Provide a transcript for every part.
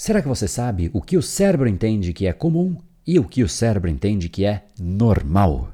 Será que você sabe o que o cérebro entende que é comum e o que o cérebro entende que é normal?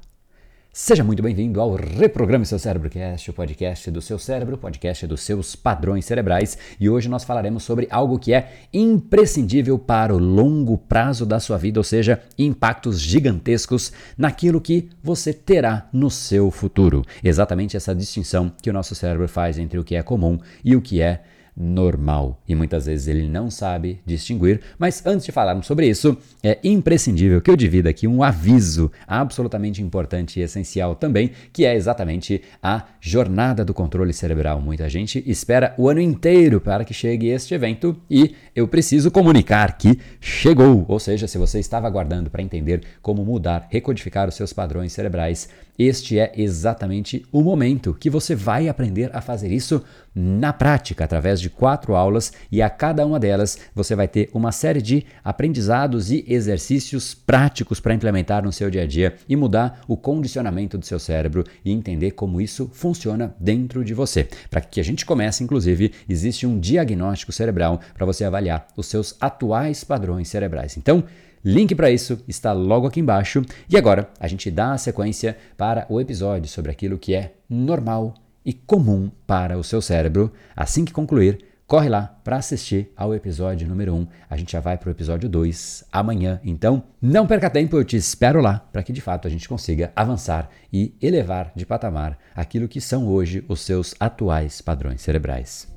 Seja muito bem-vindo ao Reprograme Seu Cérebro Cast, o podcast do seu cérebro, o podcast dos seus padrões cerebrais. E hoje nós falaremos sobre algo que é imprescindível para o longo prazo da sua vida, ou seja, impactos gigantescos naquilo que você terá no seu futuro. Exatamente essa distinção que o nosso cérebro faz entre o que é comum e o que é normal e muitas vezes ele não sabe distinguir. Mas antes de falarmos sobre isso, é imprescindível que eu divida aqui um aviso absolutamente importante e essencial também, que é exatamente a jornada do controle cerebral. Muita gente espera o ano inteiro para que chegue este evento e eu preciso comunicar que chegou. Ou seja, se você estava aguardando para entender como mudar, recodificar os seus padrões cerebrais, este é exatamente o momento que você vai aprender a fazer isso na prática, através de quatro aulas, e a cada uma delas você vai ter uma série de aprendizados e exercícios práticos para implementar no seu dia a dia e mudar o condicionamento do seu cérebro e entender como isso funciona dentro de você. Para que a gente comece, inclusive, existe um diagnóstico cerebral para você avaliar os seus atuais padrões cerebrais. Então, Link para isso está logo aqui embaixo. E agora a gente dá a sequência para o episódio sobre aquilo que é normal e comum para o seu cérebro. Assim que concluir, corre lá para assistir ao episódio número 1. A gente já vai para o episódio 2 amanhã. Então, não perca tempo, eu te espero lá para que de fato a gente consiga avançar e elevar de patamar aquilo que são hoje os seus atuais padrões cerebrais.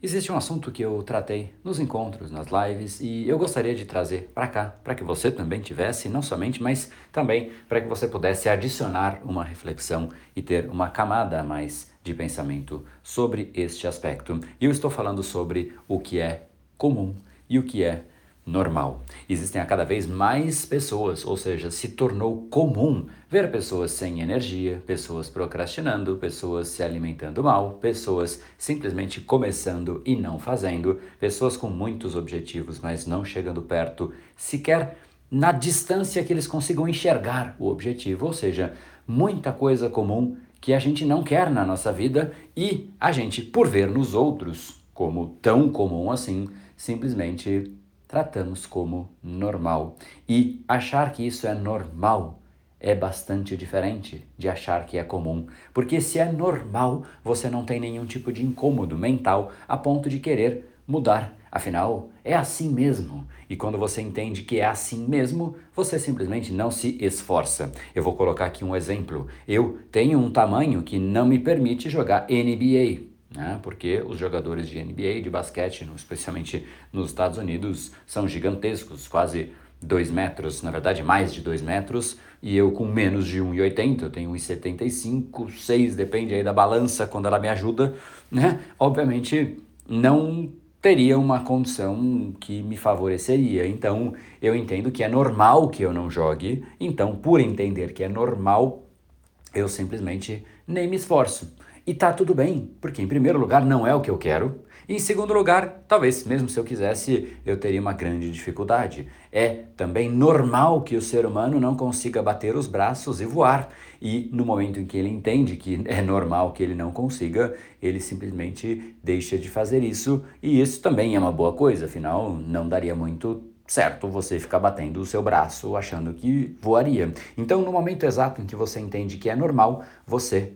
Existe um assunto que eu tratei nos encontros, nas lives, e eu gostaria de trazer para cá, para que você também tivesse, não somente, mas também para que você pudesse adicionar uma reflexão e ter uma camada a mais de pensamento sobre este aspecto. E eu estou falando sobre o que é comum e o que é normal. Existem a cada vez mais pessoas, ou seja, se tornou comum ver pessoas sem energia, pessoas procrastinando, pessoas se alimentando mal, pessoas simplesmente começando e não fazendo, pessoas com muitos objetivos, mas não chegando perto, sequer na distância que eles consigam enxergar o objetivo, ou seja, muita coisa comum que a gente não quer na nossa vida e a gente, por ver nos outros como tão comum assim, simplesmente tratamos como normal. E achar que isso é normal é bastante diferente de achar que é comum, porque se é normal, você não tem nenhum tipo de incômodo mental a ponto de querer mudar. Afinal, é assim mesmo. E quando você entende que é assim mesmo, você simplesmente não se esforça. Eu vou colocar aqui um exemplo. Eu tenho um tamanho que não me permite jogar NBA né? porque os jogadores de NBA, de basquete, especialmente nos Estados Unidos, são gigantescos, quase 2 metros, na verdade mais de 2 metros, e eu com menos de 1,80, eu tenho 1,75, 6, depende aí da balança quando ela me ajuda, né? Obviamente não teria uma condição que me favoreceria. Então, eu entendo que é normal que eu não jogue. Então, por entender que é normal, eu simplesmente nem me esforço. E tá tudo bem, porque em primeiro lugar não é o que eu quero, e em segundo lugar, talvez mesmo se eu quisesse, eu teria uma grande dificuldade. É também normal que o ser humano não consiga bater os braços e voar. E no momento em que ele entende que é normal que ele não consiga, ele simplesmente deixa de fazer isso, e isso também é uma boa coisa, afinal, não daria muito certo você ficar batendo o seu braço achando que voaria. Então, no momento exato em que você entende que é normal, você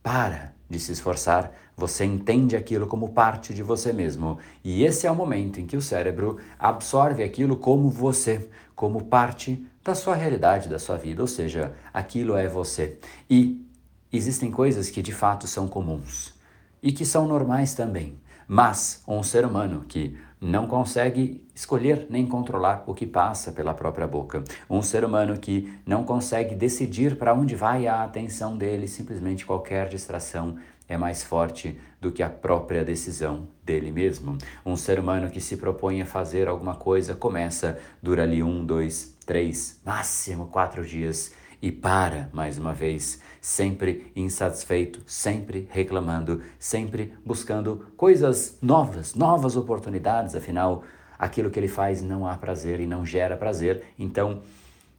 para de se esforçar, você entende aquilo como parte de você mesmo. E esse é o momento em que o cérebro absorve aquilo como você, como parte da sua realidade, da sua vida, ou seja, aquilo é você. E existem coisas que de fato são comuns e que são normais também. Mas um ser humano que não consegue escolher nem controlar o que passa pela própria boca. Um ser humano que não consegue decidir para onde vai a atenção dele, simplesmente qualquer distração é mais forte do que a própria decisão dele mesmo. Um ser humano que se propõe a fazer alguma coisa começa, dura ali um, dois, três, máximo quatro dias e para mais uma vez, sempre insatisfeito, sempre reclamando, sempre buscando coisas novas, novas oportunidades, afinal, aquilo que ele faz não há prazer e não gera prazer. Então,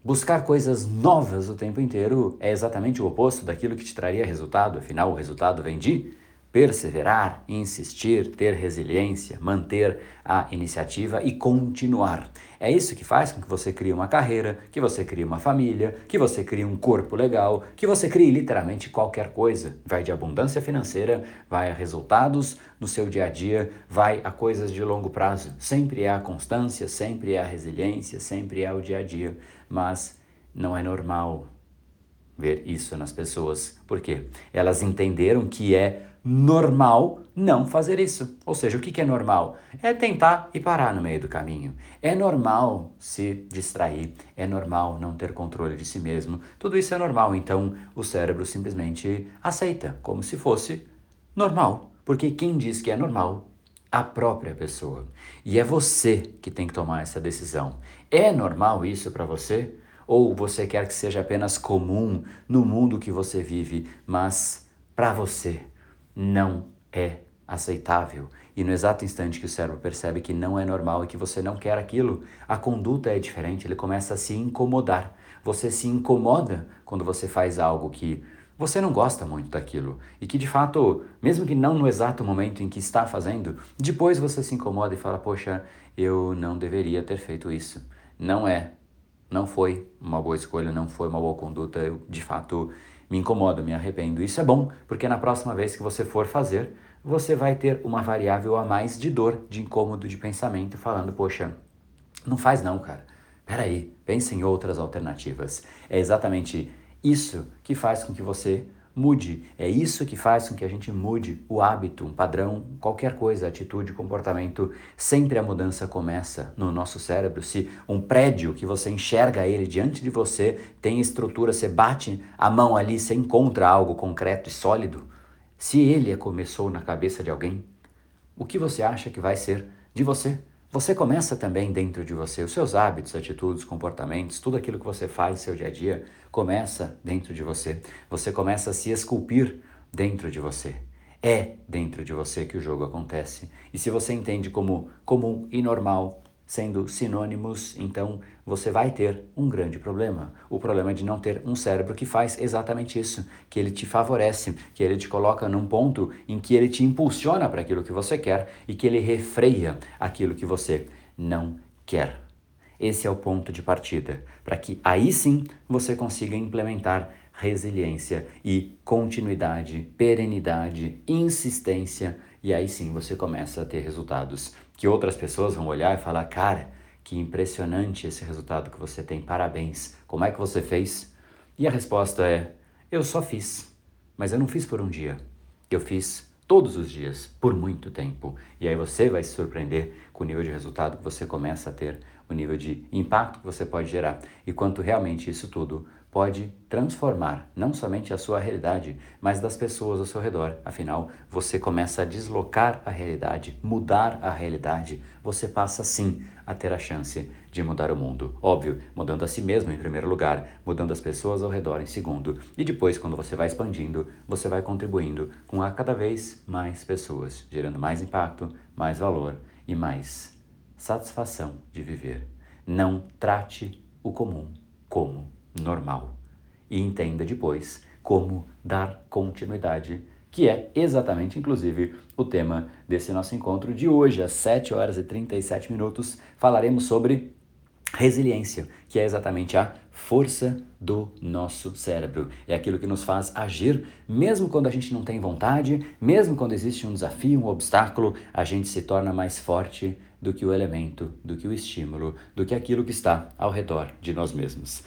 Buscar coisas novas o tempo inteiro é exatamente o oposto daquilo que te traria resultado, afinal, o resultado vem de perseverar, insistir, ter resiliência, manter a iniciativa e continuar. É isso que faz com que você crie uma carreira, que você crie uma família, que você crie um corpo legal, que você crie literalmente qualquer coisa. Vai de abundância financeira, vai a resultados no seu dia a dia, vai a coisas de longo prazo. Sempre a constância, sempre a resiliência, sempre é o dia a dia. Mas não é normal ver isso nas pessoas. Por quê? Elas entenderam que é normal não fazer isso. Ou seja, o que é normal? É tentar e parar no meio do caminho. É normal se distrair, é normal não ter controle de si mesmo. Tudo isso é normal, então o cérebro simplesmente aceita como se fosse normal. Porque quem diz que é normal? A própria pessoa. E é você que tem que tomar essa decisão. É normal isso para você? Ou você quer que seja apenas comum no mundo que você vive, mas para você? Não é aceitável. E no exato instante que o cérebro percebe que não é normal e que você não quer aquilo, a conduta é diferente, ele começa a se incomodar. Você se incomoda quando você faz algo que você não gosta muito daquilo e que de fato, mesmo que não no exato momento em que está fazendo, depois você se incomoda e fala: "Poxa, eu não deveria ter feito isso". Não é, não foi uma boa escolha, não foi uma boa conduta. Eu de fato me incomoda, me arrependo. Isso é bom, porque na próxima vez que você for fazer, você vai ter uma variável a mais de dor, de incômodo, de pensamento, falando, poxa, não faz não, cara. Peraí, pense em outras alternativas. É exatamente isso que faz com que você mude. É isso que faz com que a gente mude o hábito, um padrão, qualquer coisa, atitude, comportamento. Sempre a mudança começa no nosso cérebro. Se um prédio que você enxerga ele diante de você tem estrutura, você bate a mão ali, você encontra algo concreto e sólido. Se ele começou na cabeça de alguém, o que você acha que vai ser de você? Você começa também dentro de você, os seus hábitos, atitudes, comportamentos, tudo aquilo que você faz no seu dia a dia começa dentro de você. Você começa a se esculpir dentro de você. É dentro de você que o jogo acontece. E se você entende como comum e normal, sendo sinônimos, então você vai ter um grande problema. O problema de não ter um cérebro que faz exatamente isso, que ele te favorece, que ele te coloca num ponto em que ele te impulsiona para aquilo que você quer e que ele refreia aquilo que você não quer. Esse é o ponto de partida, para que aí sim você consiga implementar resiliência e continuidade, perenidade, insistência, e aí sim você começa a ter resultados que outras pessoas vão olhar e falar: cara, que impressionante esse resultado que você tem, parabéns, como é que você fez? E a resposta é: eu só fiz, mas eu não fiz por um dia, eu fiz todos os dias, por muito tempo. E aí você vai se surpreender com o nível de resultado que você começa a ter, o nível de impacto que você pode gerar e quanto realmente isso tudo pode transformar não somente a sua realidade, mas das pessoas ao seu redor. Afinal, você começa a deslocar a realidade, mudar a realidade. Você passa sim a ter a chance de mudar o mundo. Óbvio, mudando a si mesmo em primeiro lugar, mudando as pessoas ao redor em segundo, e depois, quando você vai expandindo, você vai contribuindo com a cada vez mais pessoas, gerando mais impacto, mais valor e mais satisfação de viver. Não trate o comum como normal. E entenda depois como dar continuidade, que é exatamente, inclusive, o tema desse nosso encontro de hoje, às 7 horas e 37 minutos. Falaremos sobre resiliência, que é exatamente a força do nosso cérebro. É aquilo que nos faz agir, mesmo quando a gente não tem vontade, mesmo quando existe um desafio, um obstáculo, a gente se torna mais forte do que o elemento, do que o estímulo, do que aquilo que está ao redor de nós mesmos.